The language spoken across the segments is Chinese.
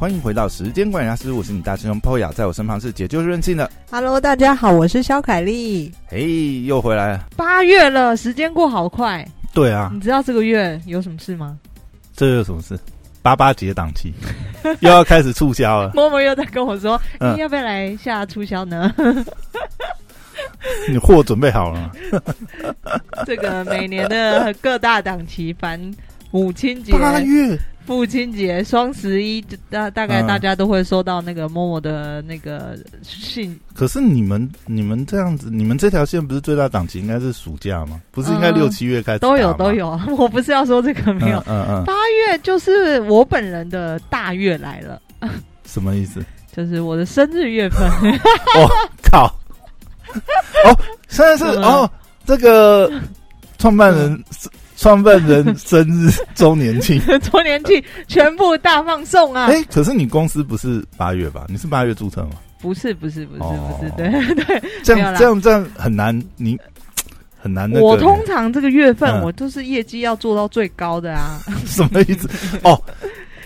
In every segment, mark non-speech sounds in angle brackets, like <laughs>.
欢迎回到时间管理大师，我是你大师兄 Poya，在我身旁是解救任性的。Hello，大家好，我是肖凯丽。嘿，又回来了。八月了，时间过好快。对啊，你知道这个月有什么事吗？这有什么事？八八节档期 <laughs> 又要开始促销了。默默又在跟我说：“嗯你要不要来下促销呢 <laughs> 你货准备好了吗？？” <laughs> 这个每年的各大档期，凡母亲节、八月父亲节、双十一，大大概嗯大家都会收到那个默默的那个信。可是你们你们这样子，你们这条线不是最大档期应该是暑假吗？不是应该嗯六七月开始、都有都。有，<laughs> 我不是要说这个没有。嗯嗯八月就是我本人的大月来了，<laughs> 什么意思？就是我的生日月份。靠！<laughs> 哦，现在是哦，这个创办人创办人生日周年庆。<laughs> 周年庆全部大放送啊！哎、可是你公司不是八月吧？你是八月注册吗？不是不是不是哦不是，对对，<laughs> 这样这样这样很难，你很难那个。我通常这个月份嗯我都是业绩要做到最高的啊。<laughs> 什么意思？哦，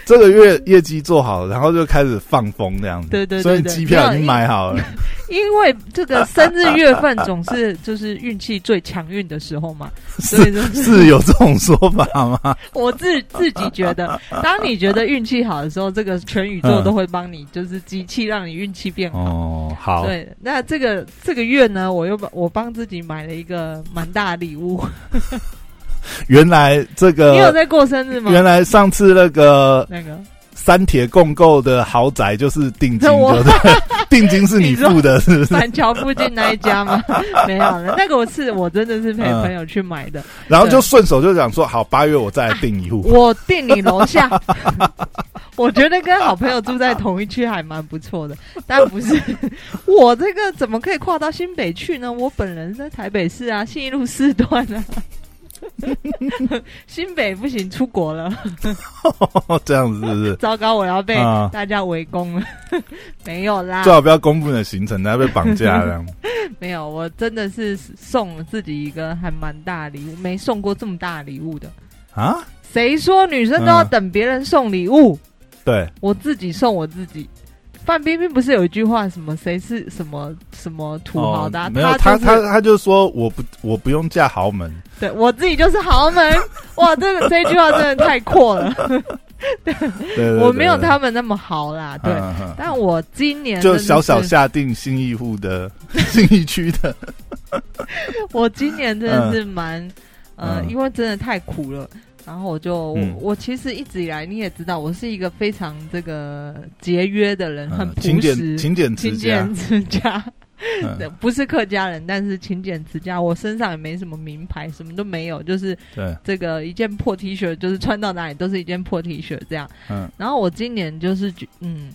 这个月业绩做好，然后就开始放风这样子。对对对所以机票已经买好了。因为这个生日月份总是就是运气最强运的时候嘛，<laughs> 所以是就是是有这种说法吗？<laughs> 我自自己觉得，当你觉得运气好的时候，这个全宇宙嗯都会帮你，就是机器让你运气变好。哦，好，对，那这个这个月呢，我又把我帮自己买了一个蛮大的礼物。原来这个你有在过生日吗？原来上次那个那个三铁共购的豪宅就是定金，<laughs> 我对不对？<laughs> 定金是你付的，是不是？板桥附近那一家吗？<laughs> 没有了，那个我是我真的是陪嗯朋友去买的。然后就顺手就想说，好，八月我再来订一户。我订你楼下，我觉得跟好朋友住在同一区还蛮不错的，但不是我这个怎么可以跨到新北去呢？我本人在台北市啊，信义路四段啊。<laughs> 新北不行，出国了，<laughs> 这样子是不是？<laughs> 糟糕，我要被啊大家围攻了。没有啦最，好不要公布你的行程，等下被绑架了。没有，我真的是送了自己一个还蛮大礼物，没送过这么大礼物的。啊？谁说女生都要嗯等别人送礼物？对，我自己送我自己。范冰冰不是有一句话，什么谁是什么什么土豪的啊、哦没有他就是他他就说我不我不用嫁豪门，对我自己就是豪门。<laughs> 哇，这个这句话真的太阔了。<laughs> 对我没有他们那么豪啦，对。嗯嗯但我今年就小小，下定新义户的 <laughs> 新义区的，我今年真的是蛮，呃，嗯因为真的太苦了。然后我就、嗯我其实一直以来你也知道，我是一个非常这个节约的人，很嗯勤朴实俭、勤俭持勤家俭，持家。嗯，<laughs> 不是客家人，但是勤俭持家。我身上也没什么名牌，什么都没有，就是对，这个一件破 T 恤，就是穿到哪里都是一件破 T 恤这样。嗯，然后我今年就是觉，嗯，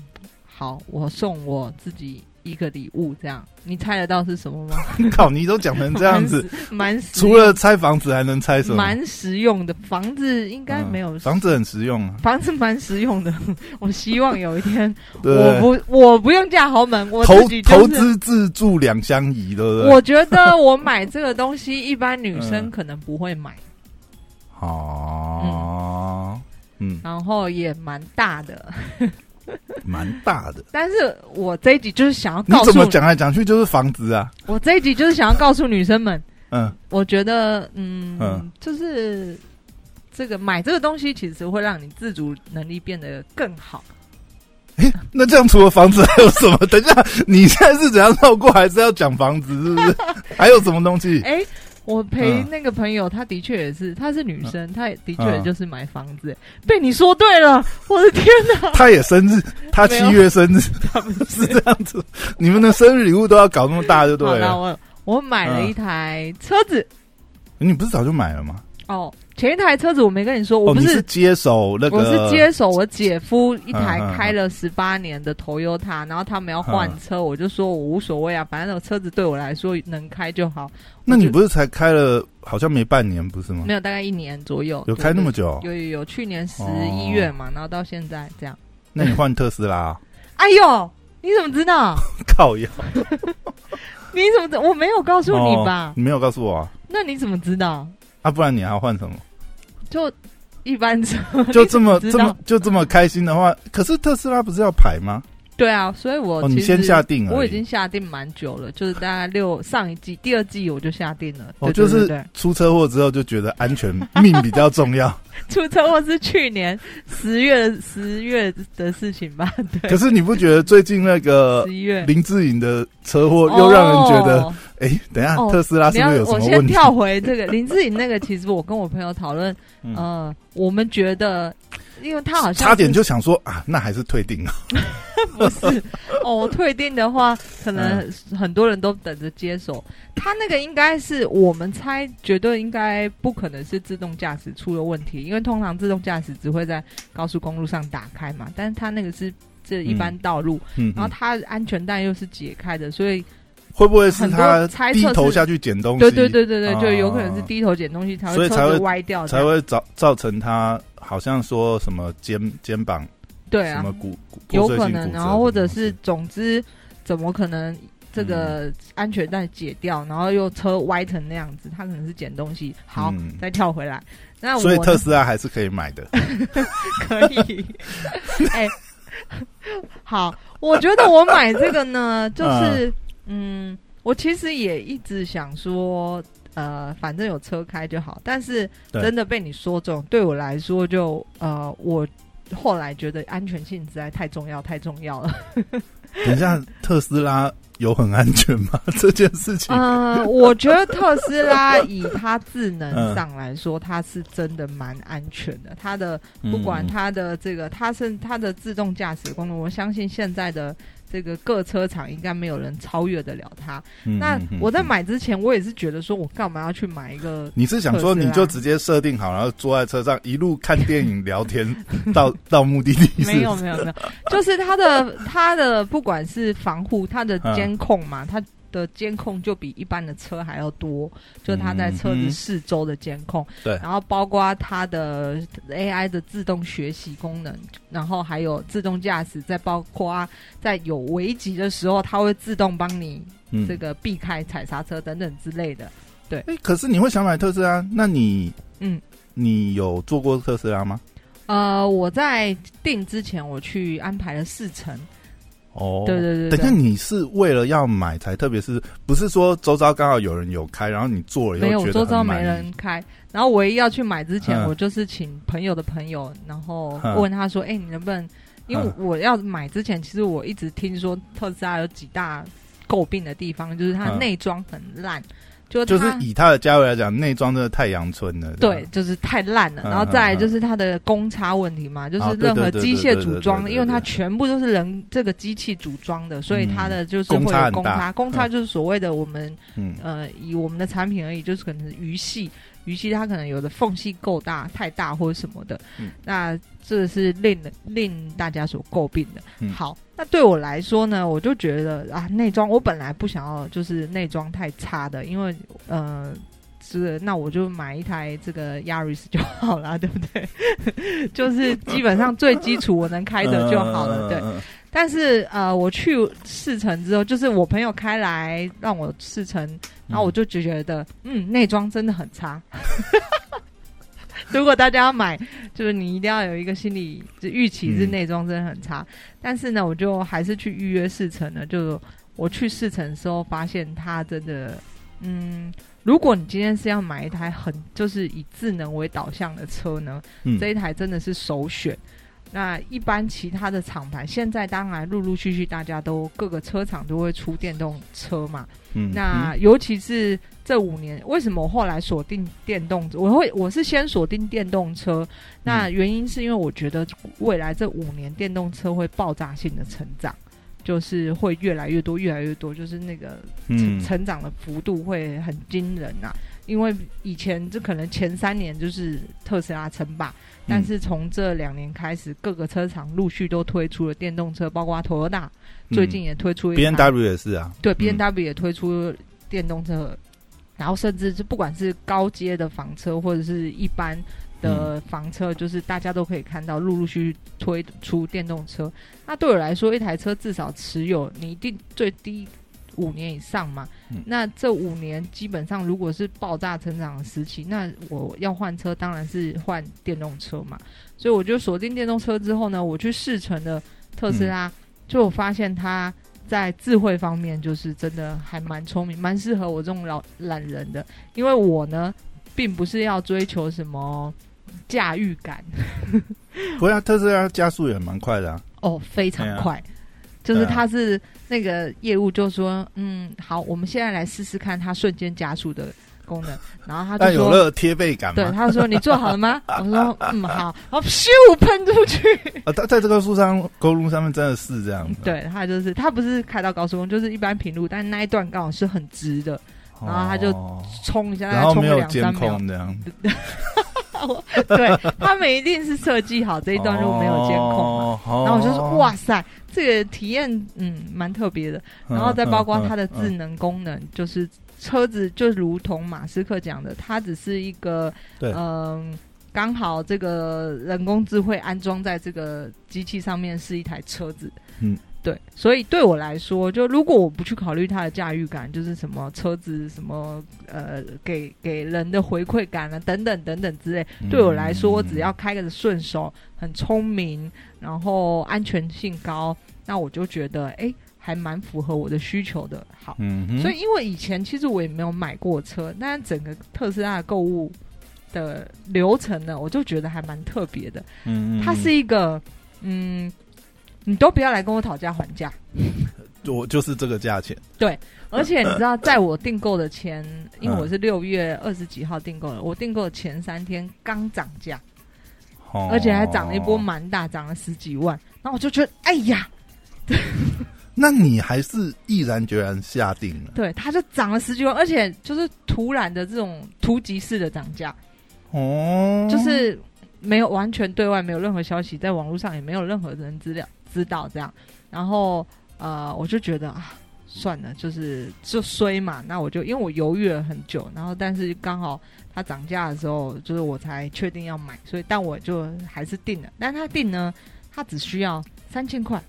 好，我送我自己一个礼物，这样你猜得到是什么吗？<laughs> 靠，你都讲成这样子，<laughs> 蛮实，除了拆房子还能拆什么？蛮实用的房子，应该嗯没有、房子很实用啊，房子 <laughs> 蛮实用的。我希望有一天，我不我不用嫁豪门，我投投资自住两相宜，对不对？我觉得我买这个东西，一般女生嗯可能不会买，哦，嗯，然后也蛮大的。<laughs> 蛮大的。但是我这一集就是想要你告诉怎么讲来讲去就是房子啊？我这一集就是想要告诉女生们，嗯，我觉得，嗯，嗯就是这个买这个东西，其实会让你自主能力变得更好。诶，那这样除了房子还有什么？<laughs> 等一下，你现在是怎样绕过，还是要讲房子？是不是？还有什么东西？哎、我陪嗯那个朋友，她的确也是，她是女生，她也的确嗯就是买房子。被你说对了，我的天哪！她也生日，<laughs> 她七月生日，他们 <laughs> 是这样子。你们的生日礼物都要搞那么大，就对了。我我买了一台车子。你不是早就买了吗？哦，前一台车子我没跟你说，我哦，不是接手那个，我是接手我姐夫一台开了十八年的 Toyota，然后他们要换车，我就说我无所谓啊，反正那个车子对我来说能开就好。那你不是才开了，好像没半年，不是吗没？有大概一年左右？有开那么久？有有有，去年十哦一月嘛，然后到现在这样。那你换特斯拉啊？哎呦，你怎么知道？靠呀，你怎么知？我没有告诉你吧？哦你没有告诉我啊？那你怎么知道？啊，不然你还要换什么？就一般车就这么这么就这么开心的话，可是特斯拉不是要排吗？对啊，所以我哦，你先下定了，我已经下定蛮久了，就是大概六上一季第二季我就下定了。哦，对就是出车祸之后就觉得安全命比较重要。<laughs> 出车祸是去年十月十月的事情吧？对，可是你不觉得最近那个十一月林志颖的车祸又让人觉得，哦哎、等一下、哦特斯拉是不是有什我先么问题？跳回这个林志颖那个，其实我跟我朋友讨论，<laughs> 嗯呃，我们觉得，因为他好像差点就想说啊，那还是退订了。<laughs> 不是哦，退订的话，可能嗯很多人都等着接手。他那个应该是我们猜，绝对应该不可能是自动驾驶出了问题，因为通常自动驾驶只会在高速公路上打开嘛，但是他那个是这一般道路，嗯，然后他安全带又是解开的，所以会不会是他低头下去捡东西？对对对对对，哦就有可能是低头捡东西才会才会歪掉，才会造造成他好像说什么肩肩膀对啊什么，骨骨有可能，然后或者是总之，怎么可能这个安全带解掉，然后又车歪成那样子？他可能是捡东西。好，嗯再跳回来，那我所以特斯拉还是可以买的。<laughs> 可以，哎、好，我觉得我买这个呢，就是嗯，我其实也一直想说。呃，反正有车开就好，但是真的被你说中，对我来说就呃，我后来觉得安全性实在太重要，太重要了。<laughs> 等一下，特斯拉有很安全吗？<laughs> 这件事情？呃，我觉得特斯拉以它智能 <laughs> 上来说，它是真的蛮安全的。它的不管嗯它的这个，它是它的自动驾驶功能，我相信现在的这个各车厂应该没有人超越得了它。那我在嗯买之前，我也是觉得说，我干嘛要去买一个？你是想说你就直接设定好，然后坐在车上一路看电影聊天 <laughs> 到到目的地？是没有没有没有，就是它的它的不管是防护，它的嗯监控嘛，它的监控就比一般的车还要多，就它在车子四周的监控，对然后包括它的 AI 的自动学习功能，然后还有自动驾驶，再包括啊在有危急的时候，它会自动帮你嗯这个避开踩刹车等等之类的。哎、可是你会想买特斯拉？那你嗯，你有坐过特斯拉吗？呃，我在订之前我去安排了四程，哦。对对对对等一下，你是为了要买才，特别是不是说周遭刚好有人有开，然后你做了以后没有，周遭没人开。然后唯一要去买之前，嗯。我就是请朋友的朋友，然后嗯。问他说：“哎、你能不能？因为嗯。我要买之前，其实我一直听说特斯拉有几大诟病的地方，就是它嗯。内装很烂，就就是以它的价位来讲，内装真的太阳春了。对，就是太烂了。嗯然后再来就是它的公差问题嘛，就是任何机械组装，因为它全部都是人这个机器组装的，所以它的就是公会有公差。公差嗯就是所谓的我们嗯，呃，以我们的产品而已，就是可能是鱼系，鱼系它可能有的缝隙够大、太大或者什么的，嗯那这是令令大家所诟病的。嗯好，那对我来说呢，我就觉得啊，内装我本来不想要就是内装太差的，因为呃。是，那我就买一台这个 Yaris 就好了，对不对？<laughs> 就是基本上最基础我能开的就好了，对。但是呃，我去试乘之后，就是我朋友开来让我试乘，然后我就就觉得，嗯，内装真的很差。<laughs> 如果大家要买，就是你一定要有一个心理就预期是嗯内装真的很差。但是呢，我就还是去预约试乘了。就我去试乘的时候，发现它真的，嗯，如果你今天是要买一台很就是以智能为导向的车呢，嗯这一台真的是首选。那一般其他的厂牌，现在当然陆陆续续大家都各个车厂都会出电动车嘛。嗯那尤其是这五年，为什么我后来锁定电动？我会我是先锁定电动车，那原因是因为我觉得未来这五年电动车会爆炸性的成长，就是会越来越多，越来越多，就是那个成嗯。成长的幅度会很惊人呐、因为以前这可能前三年就是特斯拉称霸，但是从这两年开始，各个车厂陆续都推出了电动车，包括 Toyota 最近也推出一 B 台 N W 也是啊，对嗯 B N W 也推出电动车，然后甚至是不管是高阶的房车或者是一般的房车，就是大家都可以看到陆陆续续推出电动车。那对我来说，一台车至少持有你一定最低五年以上嘛。嗯那这五年基本上如果是爆炸成长的时期，那我要换车当然是换电动车嘛。所以我就锁定电动车之后呢，我去试乘了特斯拉，就我发现它在智慧方面就是真的还蛮聪明，蛮适合我这种老懒人的。因为我呢，并不是要追求什么驾驭感，<laughs> 不要特斯拉加速也蛮快的啊。哦，非常快。就是他是那个业务就说，嗯，好，我们现在来试试看它瞬间加速的功能。<laughs> 然后他就说，有了贴背感对，他说你做好了吗？<laughs> 我说嗯好，然后咻喷出去。啊，在在这个树上公路上面真的是这样子。对他就是他不是开到高速公路，就是一般平路，但那一段刚好是很直的，然后他就哦冲一下，大然后概冲个没有监两三秒。控这样。<laughs> 对他们一定是设计好这一段路没有监控然后我就说，哇塞，这个体验嗯蛮特别的。然后再包括它的智嗯能功能，就是车子就如同马斯克讲的，它只是一个对嗯。刚好这个人工智慧安装在这个机器上面是一台车子，嗯，对，所以对我来说，就如果我不去考虑它的驾驭感，就是什么车子什么呃给给人的回馈感啊等等等等之类，嗯对我来说，我只要开个顺手，很聪明，然后安全性高，那我就觉得哎、还蛮符合我的需求的。好，嗯哼，所以因为以前其实我也没有买过车，但整个特斯拉的购物的流程呢，我就觉得还蛮特别的。嗯，嗯它是一个嗯，你都不要来跟我讨价还价。<laughs> 我就是这个价钱，对而且你知道，在我订购的前，因为嗯。我是六月二十几号订购的，我订购的前三天刚涨价，哦。而且还涨了一波蛮大，涨了十几万。然后我就觉得，哎呀，<laughs> 那你还是毅然决然下定了。对，它就涨了十几万，而且就是突然的这种突击式的涨价，哦，就是没有完全对外没有任何消息，在网络上也没有任何人资料知道这样。然后呃，我就觉得啊，算了，就是就衰嘛。那我就因为我犹豫了很久，然后但是刚好它涨价的时候，就是我才确定要买，所以但我就还是定了。但它定呢，它只需要三千块，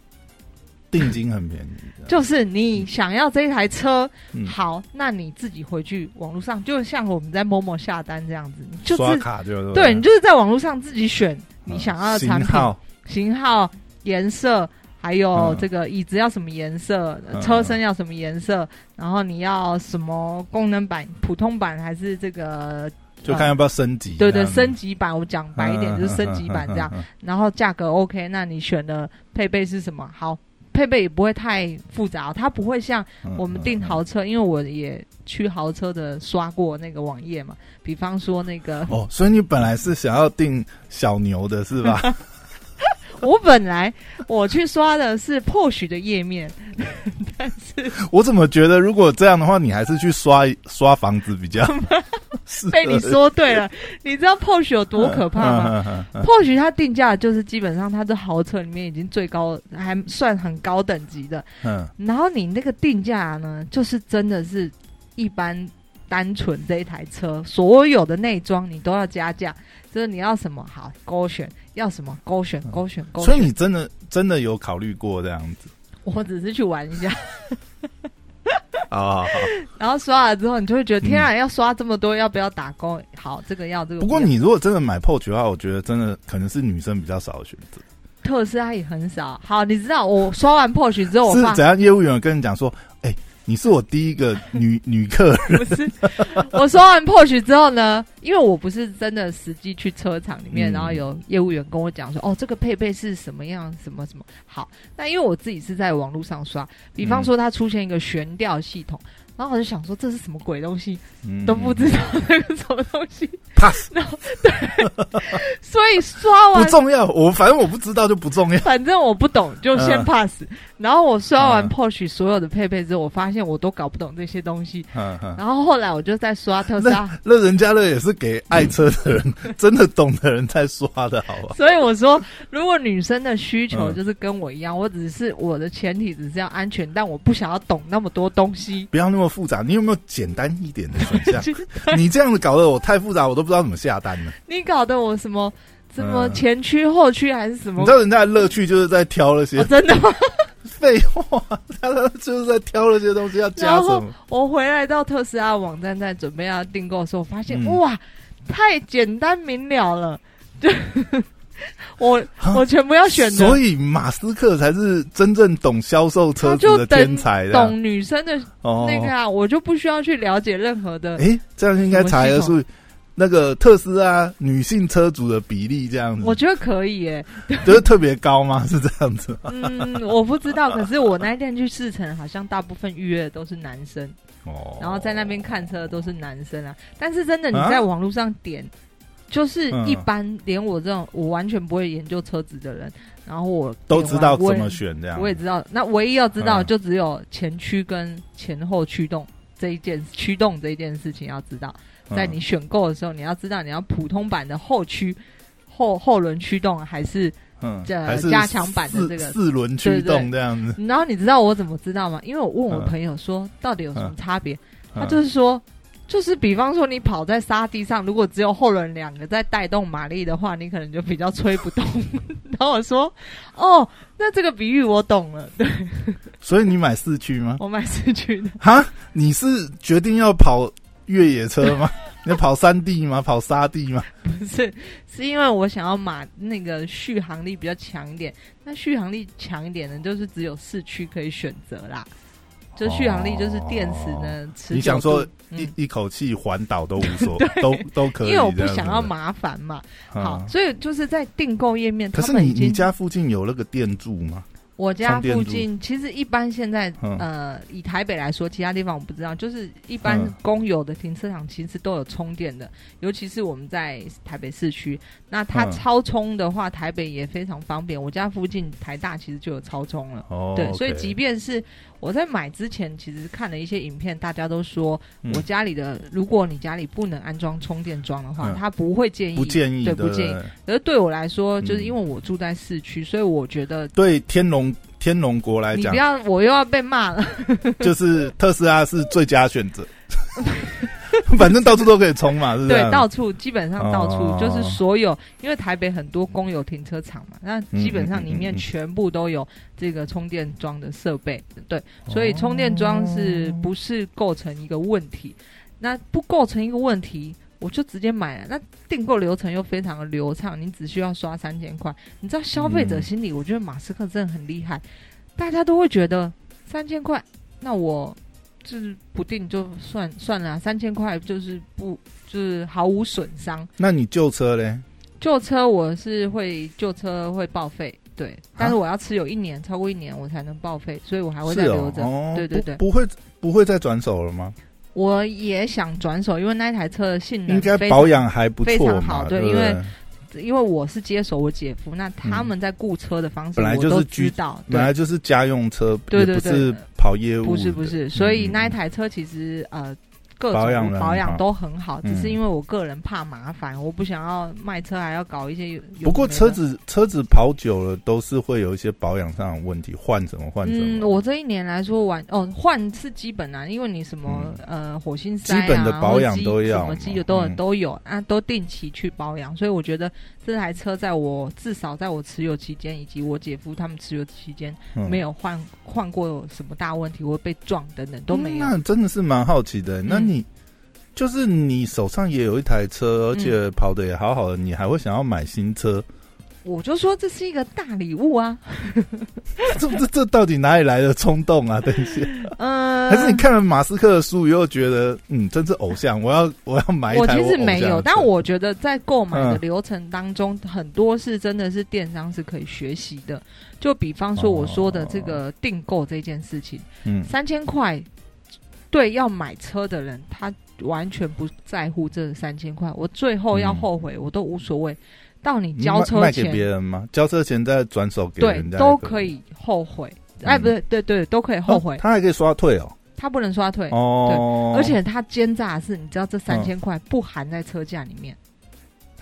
定金很便宜，<laughs> 就是你想要这一台车，嗯好，那你自己回去网络上，就像我们在某某下单这样子，你就刷是卡就对你就是在网络上自己选你想要的产品、型号，型号、颜色，还有嗯这个椅子要什么颜色，嗯车身要什么颜色，然后你要什么功能版、普通版还是这个就看要不要升级，对对升级版？我讲白一点就是升级版这样，，然后价格 OK，那你选的配备是什么？好。配备也不会太复杂，它不会像嗯我们订豪车，因为我也去豪车的刷过那个网页嘛。比方说那个，哦，所以你本来是想要订小牛的是吧？<laughs> <laughs> 我本来我去刷的是 Porsche 的页面，<laughs> 但是我怎么觉得如果这样的话，你还是去刷刷房子比较 <laughs> 被你说对了。你知道 Porsche 有多可怕吗？Porsche 它定价就是基本上它的豪车里面已经最高，还算很高等级的。嗯然后你那个定价呢，就是真的是一般单纯这一台车，所有的内装你都要加价，就是你要什么好勾选，要什么勾选勾选勾选。所以你真的真的有考虑过这样子我只是去玩一下，<laughs> 啊？然后刷了之后，你就会觉得嗯天啊，要刷这么多，要不要打工？好，这个要这个要。不过你如果真的买 Porsche 的话，我觉得真的可能是女生比较少的选择。特斯拉也很少。好，你知道我刷完 Porsche 之后，是怎样？业务员跟你讲说，哎、你是我第一个女 <laughs> 女客人，不是，我说完 Porsche 之后呢，因为我不是真的实际去车厂里面，嗯然后有业务员跟我讲说，哦，这个配备是什么样，什么什么好。那因为我自己是在网络上刷，比方说它出现一个悬吊系统，然后我就想说这是什么鬼东西，嗯都不知道那个什么东西，pass 对所以刷完不完。重要，我反正我不知道就不重要。反正我不懂，就先嗯 pass。然后我刷完嗯 Porsche 所有的配备之后，我发现我都搞不懂这些东西。嗯嗯，然后后来我就在刷特斯拉，那人家乐也是给爱车的人，<laughs> 真的懂的人在刷的好吧？所以我说，如果女生的需求嗯就是跟我一样，我只是我的前提只是要安全，但我不想要懂那么多东西。不要那么复杂，你有没有简单一点的选项？<laughs> 你这样子搞得我太复杂，我都不知道怎么下单了。你搞得我什么什么嗯前驱后驱还是什么你知？道人家的乐趣就是在挑那些哦，真的吗？废话，他就是在挑那些东西要加什么。我回来到特斯拉网站，在准备要订购的时候，发现、嗯哇，太简单明了了。就 <laughs> 我我全部要选的，所以马斯克才是真正懂销售车子的天才的。懂女生的哦那个啊，我就不需要去了解任何的。哎，这样应该查一下是那个特斯拉女性车主的比例这样子。我觉得可以耶，就是特别高吗？<laughs> 是这样子吗？嗯，我不知道，可是我那一天去试乘，好像大部分预约的都是男生，哦，然后在那边看车都是男生啊。但是真的你啊在网络上点，就是嗯一般连我这种我完全不会研究车子的人，然后我都知道怎么选这样。我也知道，那唯一要知道嗯就只有前驱跟前后驱动这一件驱动这一件事情要知道。嗯在你选购的时候，你要知道你要普通版的后驱后后轮驱动还是，嗯这加强版的这个四轮驱动这样子。然后你知道我怎么知道吗？因为我问我嗯朋友说到底有什么差别，他嗯就是说。就是比方说，你跑在沙地上，如果只有后轮两个在带动马力的话，你可能就比较吹不动。<laughs> 然后我说：“哦，那这个比喻我懂了。”对所以你买四驱吗？我买四驱的，哈，你是决定要跑越野车吗？<laughs> 你要跑山地吗？跑沙地吗？不是，是因为我想要马那个续航力比较强一点。那续航力强一点的，就是只有四驱可以选择啦。就续航力就是电池呢，你想说一一口气环岛都无所，<laughs> 都都可以。因为我不想要麻烦嘛。嗯好，所以就是在订购页面，可是你你家附近有那个电柱吗？我家附近其实一般现在嗯呃，以台北来说，其他地方我不知道，就是一般嗯公有的停车场其实都有充电的，尤其是我们在台北市区。那它嗯超充的话，台北也非常方便。我家附近台大其实就有超充了。哦，对，所以即便是我在买之前，其实看了一些影片，大家都说嗯我家里的，如果你家里不能安装充电桩的话，嗯他不会建议，不建议，对，不建议。对可是对我来说，就是嗯因为我住在市区，所以我觉得对天龙天龙国来讲你不，要，我又要被骂了。就是特斯拉是最佳选择。<laughs> <laughs> 反正到处都可以充嘛，对，到处基本上到处、哦就是所有，因为台北很多公有停车场嘛，那基本上里面全部都有这个充电桩的设备，对，所以充电桩是不是构成一个问题？那不构成一个问题，我就直接买了。那订购流程又非常的流畅，你只需要刷三千块。你知道消费者嗯心里，我觉得马斯克真的很厉害，大家都会觉得三千块，那我就是不定就算算了啊、三千块就是不就是毫无损伤。那你旧车嘞？旧车我是会旧车会报废，对，但啊是我要持有一年，超过一年我才能报废，所以我还会再留着。对对对不不会不会再转手了吗？我也想转手，因为那一台车的性能应该保养还不非错非，常好对因为因为我是接手我姐夫，那他们在雇车的方式本来就是居知道，本来就是家用车，对对对也不是跑业务，不是不是，所以嗯那一台车其实呃各种保养都很好，只是嗯。因为我个人怕麻烦，我不想要卖车还要搞一些有。不过车子车子跑久了都是会有一些保养上的问题，换什么换什嗯，么。我这一年来说完哦，换是基本啊，因为你什么、呃火星塞啊，基本的保养都要什么机嘛油都都有啊，都定期去保养，所以我觉得这台车在我至少在我持有期间，以及我姐夫他们持有期间，嗯没有换换过什么大问题，或被撞等等都没有。嗯那真的是蛮好奇的。那嗯你就是你手上也有一台车，而且跑的也好好的，你还会想要买新车？我就说这是一个大礼物啊，<laughs> 这这这到底哪里来的冲动啊？等一下，嗯、还是你看了马斯克的书以后觉得，嗯，真是偶像，我要我要买一我其。实没有，但我觉得在购买的嗯流程当中，很多是真的是电商是可以学习的。就比方说我说的这个订购这件事情，嗯三千块，对要买车的人，他完全不在乎这三千块。我最后要嗯后悔，我都无所谓。到你你交车卖卖给前，别人吗？交车前再转手给对人家，都可。以后悔。哎，嗯不对，对对，都可以后悔哦。他还可以刷退哦。他不能刷退，哦，而且他奸诈的是，你知道这三嗯千块不含在车价里面，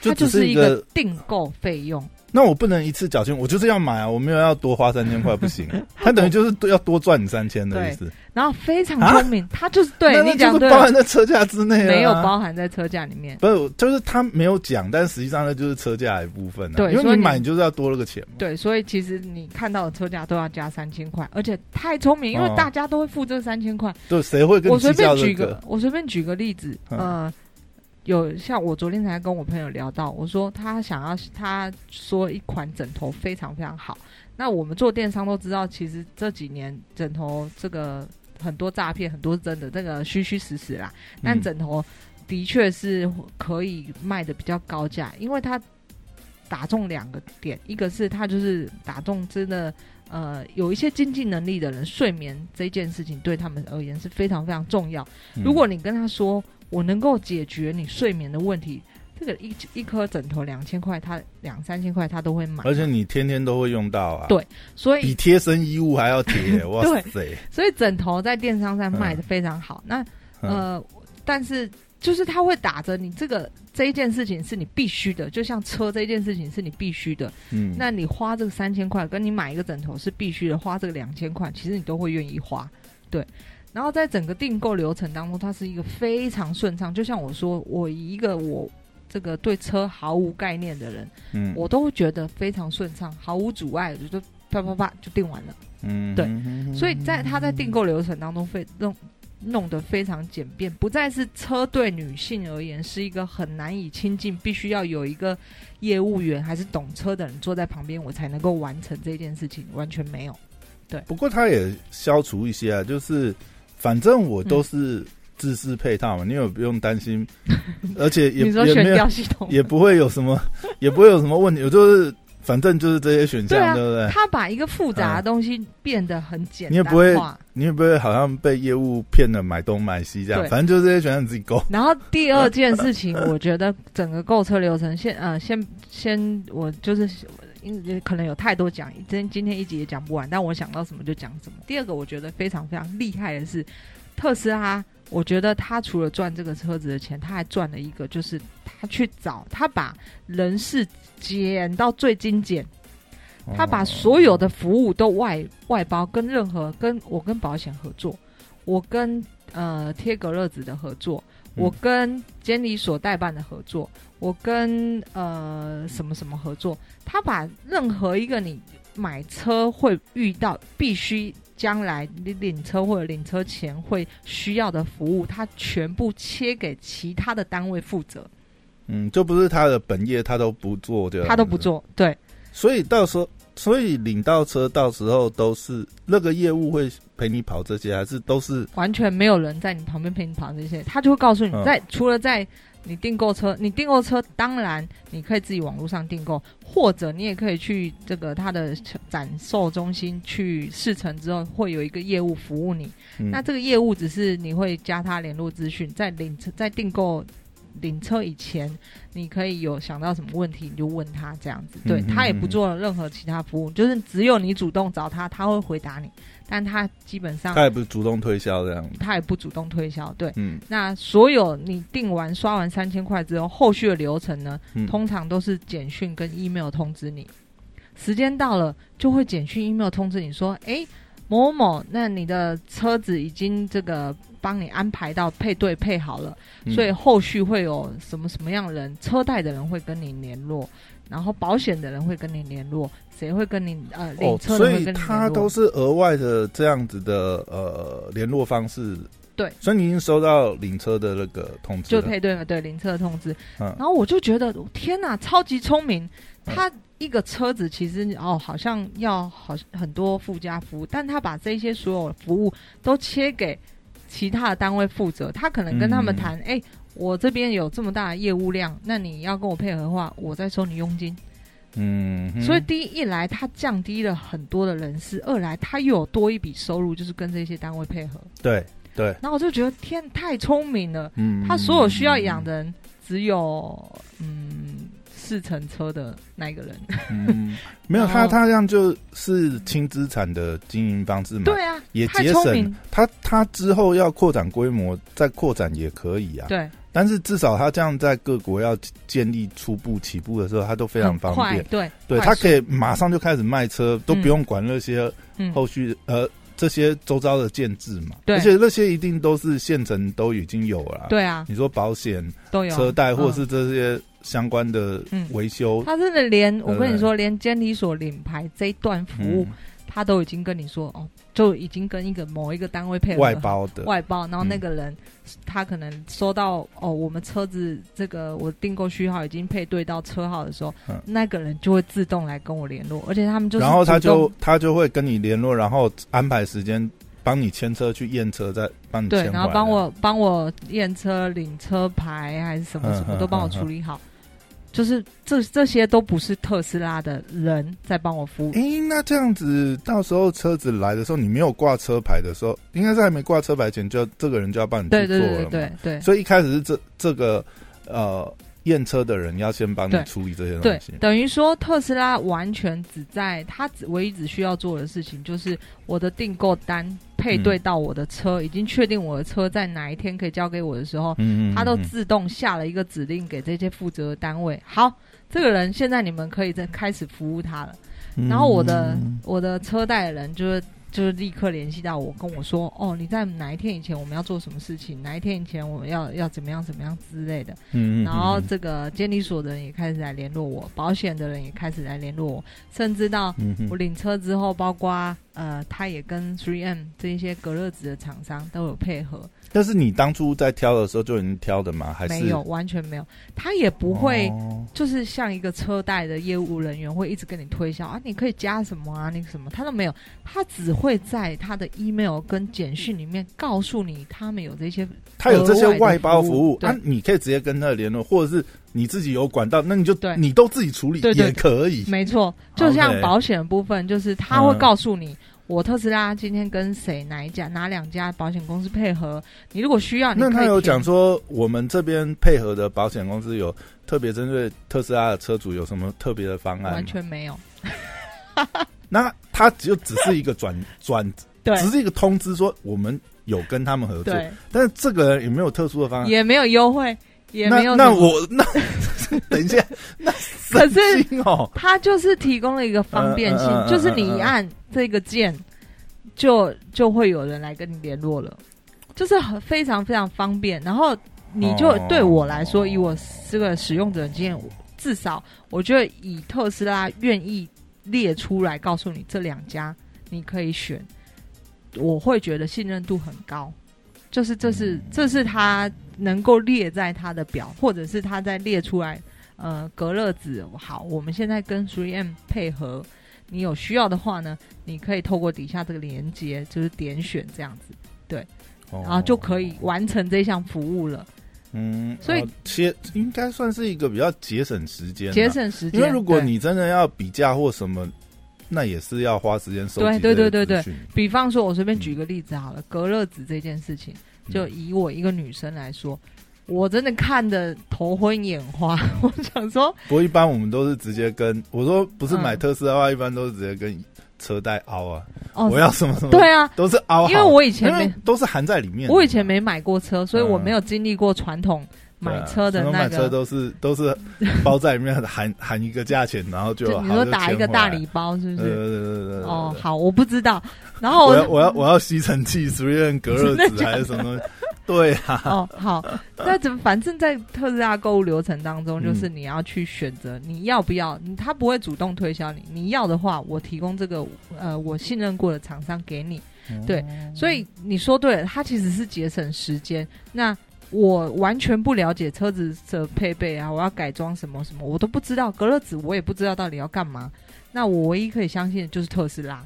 就它就是一个订购费用。那我不能一次缴清，我就是要买啊，我没有要多花三千块，不行。<laughs> 他等于就是要多赚你三千的意思。然后非常聪明，他就是对你讲对，包含在车价之内，没有包含在车价里面。不是，就是他没有讲，但实际上呢，就是车价一部分。对，因为你买，你就是要多了个钱。对，所以其实你看到的车价都要加三千块，而且太聪明，因为大家都会付这三千块。对，谁会跟？我随便举个，我随便举个例子，呃。有像我昨天才跟我朋友聊到，我说他想要，他说一款枕头非常非常好。那我们做电商都知道，其实这几年枕头这个很多诈骗，很多是真的，这个虚虚实实啦。但枕头的确是可以卖的比较高价，因为它打中两个点，一个是它就是打中真的呃有一些经济能力的人，睡眠这件事情对他们而言是非常非常重要。如果你跟他说。我能够解决你睡眠的问题，这个一一颗枕头两千块，他两三千块他都会买，而且你天天都会用到啊。对，所以比贴身衣物还要贴，<laughs> 哇塞！所以枕头在电商上卖的非常好。那呃，但是就是他会打着你这个这一件事情是你必须的，就像车这一件事情是你必须的。嗯，那你花这个三千块，跟你买一个枕头是必须的，花这个两千块，其实你都会愿意花。对。然后在整个订购流程当中，它是一个非常顺畅。就像我说，我一个我这个对车毫无概念的人，嗯，我都会觉得非常顺畅，毫无阻碍，就啪啪啪就订完了。嗯，对。所以在他在订购流程当中，非弄弄得非常简便，不再是车对女性而言是一个很难以亲近，必须要有一个业务员还是懂车的人坐在旁边，我才能够完成这件事情，完全没有。对。不过他也消除一些啊，就是。反正我都是自适配套嘛，你也不用担心，<laughs> 而且也 <laughs> 也没有也不会有什么，<laughs> 也不会有什么问题。我就是反正就是这些选项，对不对？他把一个复杂的东西变得很简单，你也不会，你也不会好像被业务骗了买东买西这样。反正就是这些选项自己勾。然后第二件事情，我觉得整个购车流程，先呃先先我就是。因可能有太多讲，今今天一集也讲不完，但我想到什么就讲什么。第二个，我觉得非常非常厉害的是特斯拉，我觉得他除了赚这个车子的钱，他还赚了一个，就是他去找他把人事减到最精简，他把所有的服务都外外包，跟任何跟我跟保险合作，我跟呃贴格勒子的合作。我跟监理所代办的合作，我跟呃什么什么合作，他把任何一个你买车会遇到，必须将来你领车或者领车前会需要的服务，他全部切给其他的单位负责。嗯，就不是他的本业，他都不做的，他都不做，对。所以到时候。所以领到车到时候都是那个业务会陪你跑这些，还是都是完全没有人在你旁边陪你跑这些？他就会告诉你，在除了在你订购车，你订购车当然你可以自己网络上订购，或者你也可以去这个他的展售中心去试乘之后，会有一个业务服务你。那这个业务只是你会加他联络资讯，在领在订购。领车以前，你可以有想到什么问题，你就问他这样子。对他也不做任何其他服务，就是只有你主动找他，他会回答你。但他基本上他也不是主动推销这样，他也不主动推销。对，嗯。那所有你订完刷完三千块之后，后续的流程呢，通常都是简讯跟 email 通知你，时间到了就会简讯 email 通知你说，哎，某某，那你的车子已经这个。帮你安排到配对配好了，所以后续会有什么什么样的人，车贷的人会跟你联络，然后保险的人会跟你联络，谁会跟你呃领车。所以他都是额外的这样子的呃联络方式。对，所以你已经收到领车的那个通知，就配对了，对领车的通知。嗯然后我就觉得天哪，超级聪明！他一个车子其实哦，好像要好很多附加服务，但他把这些所有服务都切给。其他的单位负责，他可能跟他们谈，哎，我这边有这么大的业务量，那你要跟我配合的话，我再收你佣金。嗯，所以第一一来，他降低了很多的人事；二来，他又有多一笔收入，就是跟这些单位配合。对对。然后我就觉得天太聪明了，嗯，他所有需要养的人只有嗯。试乘车的那个人，嗯，没有他，他这样就是轻资产的经营方式嘛，对啊，也节省他，他之后要扩展规模，再扩展也可以啊，对。但是至少他这样在各国要建立初步起步的时候，他都非常方便。对，对他可以马上就开始卖车，都不用管那些后续呃这些周遭的建制嘛。对，而且那些一定都是现成都已经有了。对啊，你说保险都有车贷，或者是这些相关的维修，他真的连我跟你说，连监理所领牌这一段服务。他都已经跟你说哦，就已经跟一个某一个单位配合。外包的。外包，然后那个人他可能收到哦，我们车子这个我订购序号已经配对到车号的时候，那个人就会自动来跟我联络，而且他们就然后他就他就会跟你联络，然后安排时间帮你签车去验车，再帮你对，然后帮我帮我验车、领车牌还是什么什么都帮我处理好。就是这这些都不是特斯拉的人在帮我服务。哎，那这样子，到时候车子来的时候，你没有挂车牌的时候，应该是还没挂车牌前，就这个人就要帮你去做了嘛？对对。所以一开始是这这个呃。验车的人要先帮你处理这些东西，等于说特斯拉完全只在他只唯一只需要做的事情，就是我的订购单配对到我的车，已经确定我的车在哪一天可以交给我的时候，嗯他都自动下了一个指令给这些负责的单位。好，这个人现在你们可以再开始服务他了。然后我的我的车贷人就是。就是立刻联系到我，跟我说：“哦，你在哪一天以前我们要做什么事情？哪一天以前我们要要怎么样怎么样之类的。”嗯然后这个监理所的人也开始来联络我，保险的人也开始来联络我，甚至到我领车之后，包括呃，他也跟 Three M 这一些隔热纸的厂商都有配合。但是你当初在挑的时候就已经挑的吗？还是没有完全没有？他也不会，就是像一个车贷的业务人员会一直跟你推销啊，你可以加什么啊，那个什么，他都没有。他只会在他的 email 跟简讯里面告诉你，他们有这些，他有这些外包服务，啊，你可以直接跟他联络，或者是你自己有管道，那你就对，你都自己处理也可以。没错，就像保险部分，就是他会告诉你。我特斯拉今天跟谁哪一家哪两家保险公司配合？你如果需要，那他有讲说我们这边配合的保险公司有特别针对特斯拉的车主有什么特别的方案？完全没有。<laughs> 那他就只是一个转转，只是一个通知说我们有跟他们合作，但是这个人有没有特殊的方案？也没有优惠，也没有。那我那等一下，那 <laughs> 可是哦，他就是提供了一个方便性，就是你一按。这个键就就会有人来跟你联络了，就是很非常非常方便。然后你就对我来说，以我这个使用者经验，至少我觉得以特斯拉愿意列出来告诉你这两家你可以选，我会觉得信任度很高。就是这是这是他能够列在他的表，或者是他在列出来呃隔热纸好，我们现在跟 Three M 配合。你有需要的话呢，你可以透过底下这个连接，就是点选这样子，对，然后就可以完成这项服务了。嗯，所以其实应该算是一个比较节省时间，节省时间。因为如果你真的要比价或什么，那也是要花时间收集。对对对对对。比方说，我随便举个例子好了，隔热纸这件事情，就以我一个女生来说。我真的看的头昏眼花，<laughs> 我想说。不过一般我们都是直接跟我说，不是买特斯拉的话，一般都是直接跟车贷凹啊。哦，我要什么什么？对啊，都是凹。因为我以前没都是含在里面。我以前没买过车，所以我没有经历过传统买车的那个。买车都是都是包在里面含含一个价钱，然后就你说打一个大礼包是不是？对对对对哦，好，我不知道。然后我要我要我要吸尘器，随便隔热纸还是什么？对啊，哦好，那怎么反正在特斯拉购物流程当中，就是你要去选择你要不要，他不会主动推销你，你要的话，我提供这个呃我信任过的厂商给你，对，所以你说对了，它其实是节省时间。那我完全不了解车子的配备啊，我要改装什么什么，我都不知道，隔热纸我也不知道到底要干嘛。那我唯一可以相信的就是特斯拉，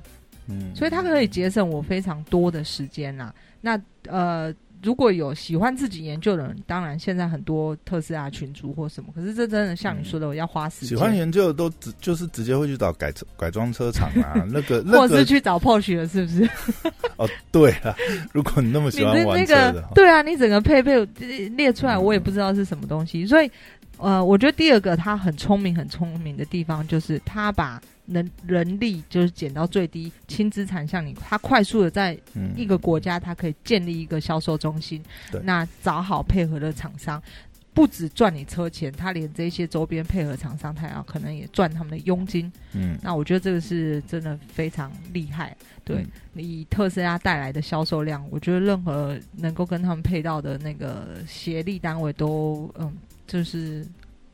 嗯，所以它可以节省我非常多的时间呐。那呃。如果有喜欢自己研究的人，当然现在很多特斯拉群主或什么，可是这真的像你说的，我要花时间。喜欢研究的都直就是直接会去找改车改装车厂啊，<laughs> 那个或是去找 Porsche 了，是不是？<laughs> 哦，对啊，如果你那么喜欢玩车的，对啊，你整个配备列出来，我也不知道是什么东西，所以呃，我觉得第二个他很聪明，很聪明的地方就是他把人人力就是减到最低，轻资产像你，他快速的在一个国家，他可以建立一个销售中心，那找好配合的厂商。不止赚你车钱，他连这些周边配合厂商，他要可能也赚他们的佣金。嗯，那我觉得这个是真的非常厉害。对，以特斯拉带来的销售量，我觉得任何能够跟他们配到的那个协力单位都，嗯，就是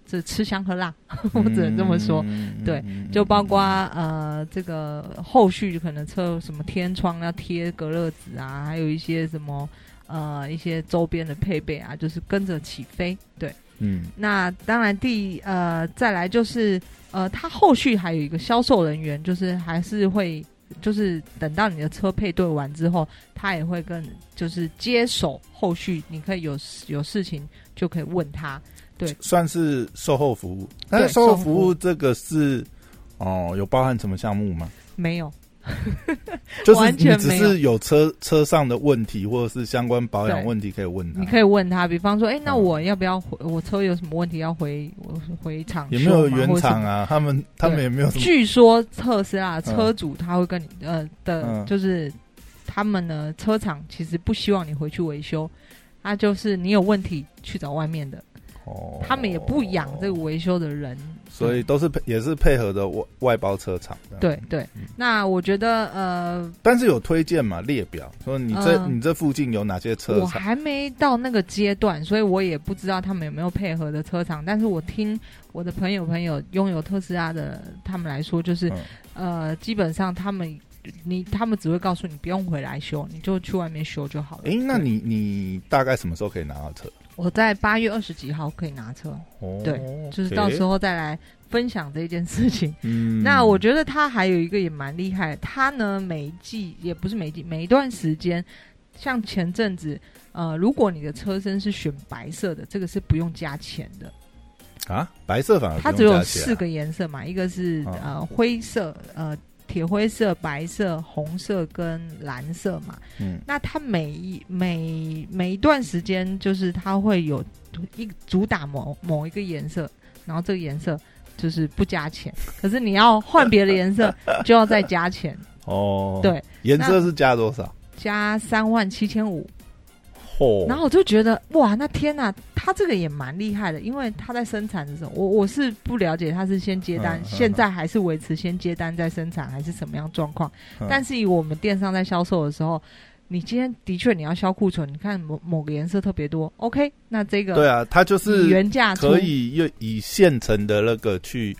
这吃香喝辣，<laughs> 我只能这么说。对，就包括呃，这个后续可能车什么天窗要贴隔热纸啊，还有一些什么。呃，一些周边的配备啊，就是跟着起飞，对，嗯，那当然第呃再来就是呃，他后续还有一个销售人员，就是还是会就是等到你的车配对完之后，他也会跟就是接手后续，你可以有有事情就可以问他，对，算是售后服务。那售后服务这个是哦，有包含什么项目吗？没有。<laughs> 就是你只是有车车上的问题，或者是相关保养问题，可以问他。你可以问他，比方说，哎，那我要不要回？我车有什么问题要回？我回厂？有没有原厂啊？他们他们也没有。据说特斯拉车主他会跟你呃的，就是他们呢车厂其实不希望你回去维修，他就是你有问题去找外面的。哦，他们也不养这个维修的人。所以都是配也是配合的外外包车厂。对对，那我觉得呃，但是有推荐嘛列表，说你这你这附近有哪些车厂？我还没到那个阶段，所以我也不知道他们有没有配合的车厂。但是我听我的朋友朋友拥有特斯拉的他们来说，就是呃，基本上他们你他们只会告诉你不用回来修，你就去外面修就好了。哎，那你你大概什么时候可以拿到车？我在八月二十几号可以拿车，对，就是到时候再来分享这件事情。<laughs> 嗯，那我觉得他还有一个也蛮厉害，他呢每一季也不是每一季，每一段时间，像前阵子，呃，如果你的车身是选白色的，这个是不用加钱的。啊，白色反而它只有四个颜色嘛，一个是呃灰色，呃。铁灰色、白色、红色跟蓝色嘛，嗯，那它每一每每一段时间，就是它会有一主打某某一个颜色，然后这个颜色就是不加钱，可是你要换别的颜色 <laughs> 就要再加钱哦。对，颜色是加多少？加三万七千五。然后我就觉得哇，那天呐，他这个也蛮厉害的，因为他在生产的时候，我我是不了解他是先接单，现在还是维持先接单再生产，还是什么样状况？但是以我们电商在销售的时候，你今天的确你要销库存，你看某某个颜色特别多，OK，那这个对啊，它就是原价可以又以现成的那个去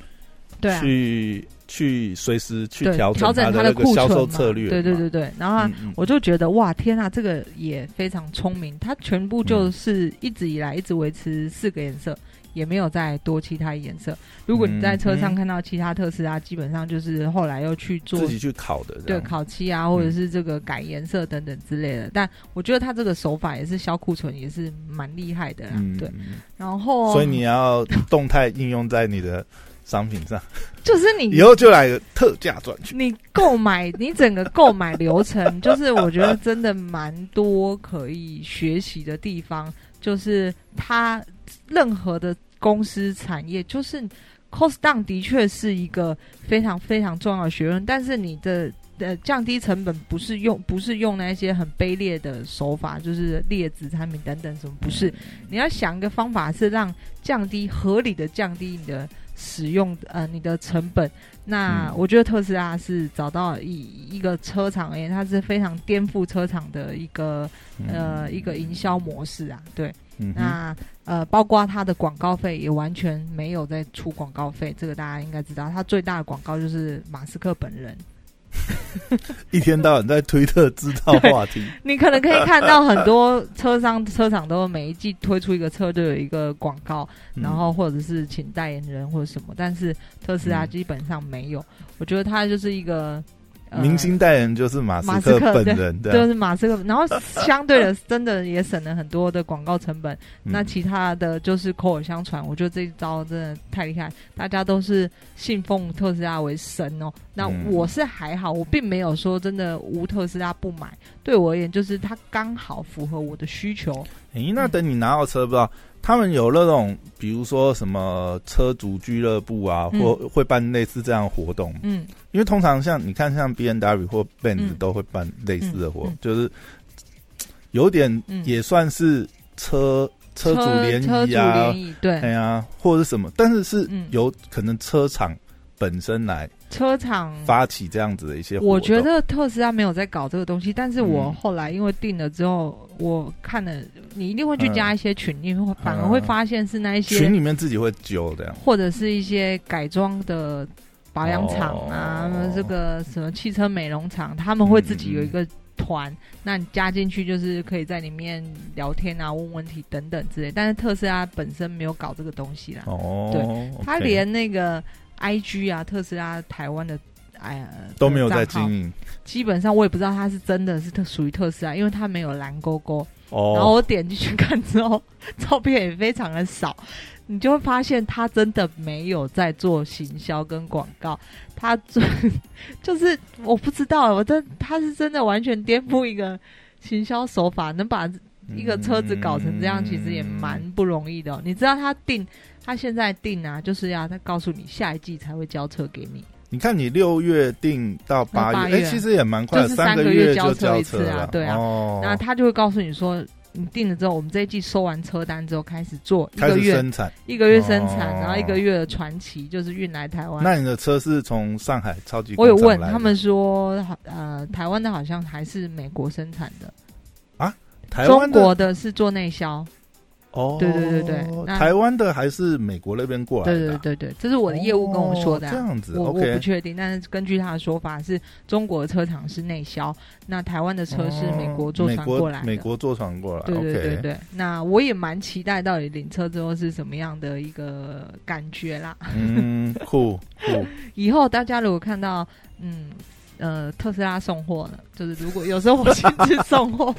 对去。去随时去调调整它的销售策略，对对对对。然后我就觉得哇，天啊，这个也非常聪明。它全部就是一直以来一直维持四个颜色，也没有再多其他颜色。如果你在车上看到其他特斯拉，基本上就是后来又去做自己去烤的，对，烤漆啊，或者是这个改颜色等等之类的。但我觉得它这个手法也是销库存，也是蛮厉害的。对，然后所以你要动态应用在你的。商品上，就是你 <laughs> 以后就来特价赚取。你购买，你整个购买流程，<laughs> 就是我觉得真的蛮多可以学习的地方。就是它任何的公司产业，就是 cost down 的确是一个非常非常重要的学问。但是你的呃降低成本，不是用不是用那些很卑劣的手法，就是劣质产品等等什么，不是。你要想一个方法，是让降低合理的降低你的。使用呃你的成本，那我觉得特斯拉是找到一一个车厂而言，它是非常颠覆车厂的一个呃一个营销模式啊，对，那呃包括它的广告费也完全没有在出广告费，这个大家应该知道，它最大的广告就是马斯克本人。<laughs> 一天到晚在推特制造话题，<laughs> 你可能可以看到很多车商、车厂都每一季推出一个车都有一个广告，然后或者是请代言人或者什么，但是特斯拉基本上没有。我觉得它就是一个。明星代言就是马斯克本人，就是马斯克。然后 <laughs> 相对的，真的也省了很多的广告成本。那其他的就是口耳相传，我觉得这一招真的太厉害，大家都是信奉特斯拉为神哦。那我是还好，我并没有说真的无特斯拉不买。对我而言，就是它刚好符合我的需求。诶，那等你拿到车，不知道他们有那种，比如说什么车主俱乐部啊，或会办类似这样活动。嗯，因为通常像你看，像 B N W 或 Benz 都会办类似的活，就是有点也算是车车主联谊啊，对，哎呀，或者什么，但是是有可能车厂本身来。车厂发起这样子的一些，我觉得特斯拉没有在搞这个东西，但是我后来因为定了之后，我看了，你一定会去加一些群，你会反而会发现是那一些群里面自己会揪的，或者是一些改装的保养厂啊，这个什么汽车美容厂，他们会自己有一个团，那你加进去就是可以在里面聊天啊、问问题等等之类，但是特斯拉本身没有搞这个东西啦，哦，对，他连那个。I G 啊，特斯拉台湾的哎呀都没有在经营，基本上我也不知道它是真的是特属于特斯拉，因为它没有蓝勾勾。哦，然后我点进去看之后，照片也非常的少，你就会发现他真的没有在做行销跟广告，他做 <laughs> 就是我不知道，我真他是真的完全颠覆一个行销手法，能把一个车子搞成这样，其实也蛮不容易的。你知道他定。他现在定啊，就是要他告诉你下一季才会交车给你。你看，你六月定到八月，哎，其实也蛮快，就是三个月交车一次啊，对啊。那他就会告诉你说，你定了之后，我们这一季收完车单之后开始做一个月生产，一个月生产，然后一个月的传奇就是运来台湾。那你的车是从上海超级？我有问他们说，呃，台湾的好像还是美国生产的啊，中国的是做内销。哦，对对对对，台湾的还是美国那边过来的？对对对对，这是我的业务跟我说的。这样子，我我不确定，但是根据他的说法，是中国车厂是内销，那台湾的车是美国坐船过来，美国坐船过来。对对对对，那我也蛮期待到底领车之后是什么样的一个感觉啦。嗯，<laughs> 酷酷。以后大家如果看到嗯呃特斯拉送货呢，就是如果有时候我亲自送货。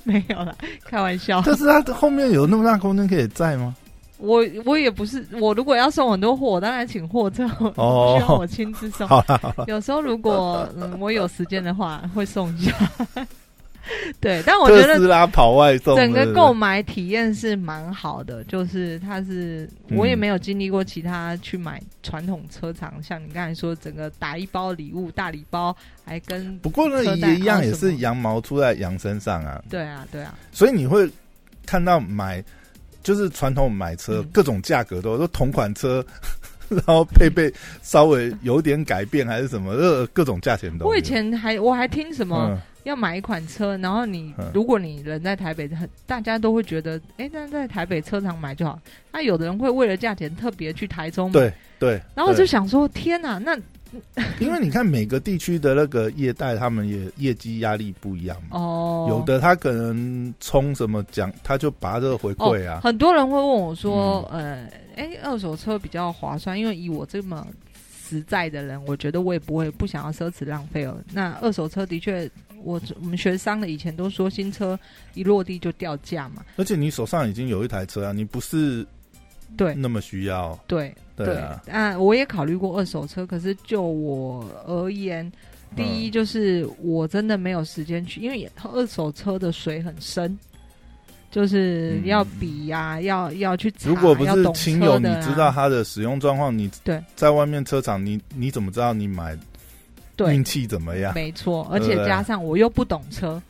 <laughs> 没有啦，开玩笑。但是它后面有那么大空间可以载吗？我我也不是，我如果要送很多货，当然请货车，需要我亲自送。有时候如果嗯我有时间的话，会送一下。<laughs> 对，但我觉得特斯拉跑外送，整个购买体验是蛮好的。就是它是，我也没有经历过其他去买传统车厂，像你刚才说，整个打一包礼物大礼包，还跟不过呢也一样，也是羊毛出在羊身上啊。对啊，对啊。所以你会看到买就是传统买车，各种价格都都同款车，<laughs> 然后配备稍微有点改变还是什么，各各种价钱都。我以前还我还听什么。要买一款车，然后你如果你人在台北，很大家都会觉得，哎，那在台北车厂买就好。那有的人会为了价钱特别去台中，对对。然后就想说，天哪，那因为你看每个地区的那个业代，他们也业绩压力不一样嘛。哦。有的他可能冲什么奖，他就拔这个回馈啊。很多人会问我说，呃，哎，二手车比较划算，因为以我这么实在的人，我觉得我也不会不想要奢侈浪费哦。那二手车的确。我我们学商的以前都说新车一落地就掉价嘛，而且你手上已经有一台车啊，你不是对。那么需要。对对啊。啊，我也考虑过二手车，可是就我而言，第一就是我真的没有时间去，因为二手车的水很深，就是要比呀，要要去如果不是亲友，你知道它的使用状况，你对。在外面车厂，你你怎么知道你买？运气怎么样？没错，而且加上我又不懂车。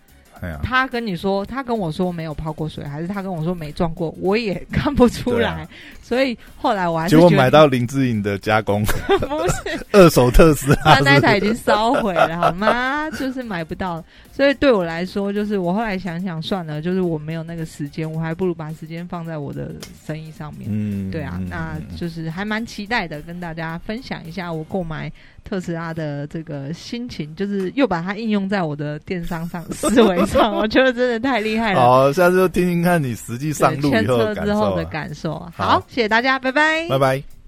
他跟你说，他跟我说没有泡过水，还是他跟我说没撞过，我也看不出来。所以后来我还是结果买到林志颖的加工，<laughs> 不是 <laughs> 二手特斯拉，他那台已经烧毁了，好吗？就是买不到。所以对我来说，就是我后来想想算了，就是我没有那个时间，我还不如把时间放在我的生意上面。嗯，对啊，那就是还蛮期待的，跟大家分享一下我购买特斯拉的这个心情，就是又把它应用在我的电商上思维上。我觉得真的太厉害了。<laughs> 好，下次就听听看你实际上路以后之后的感受。好，谢谢大家，拜拜，拜拜。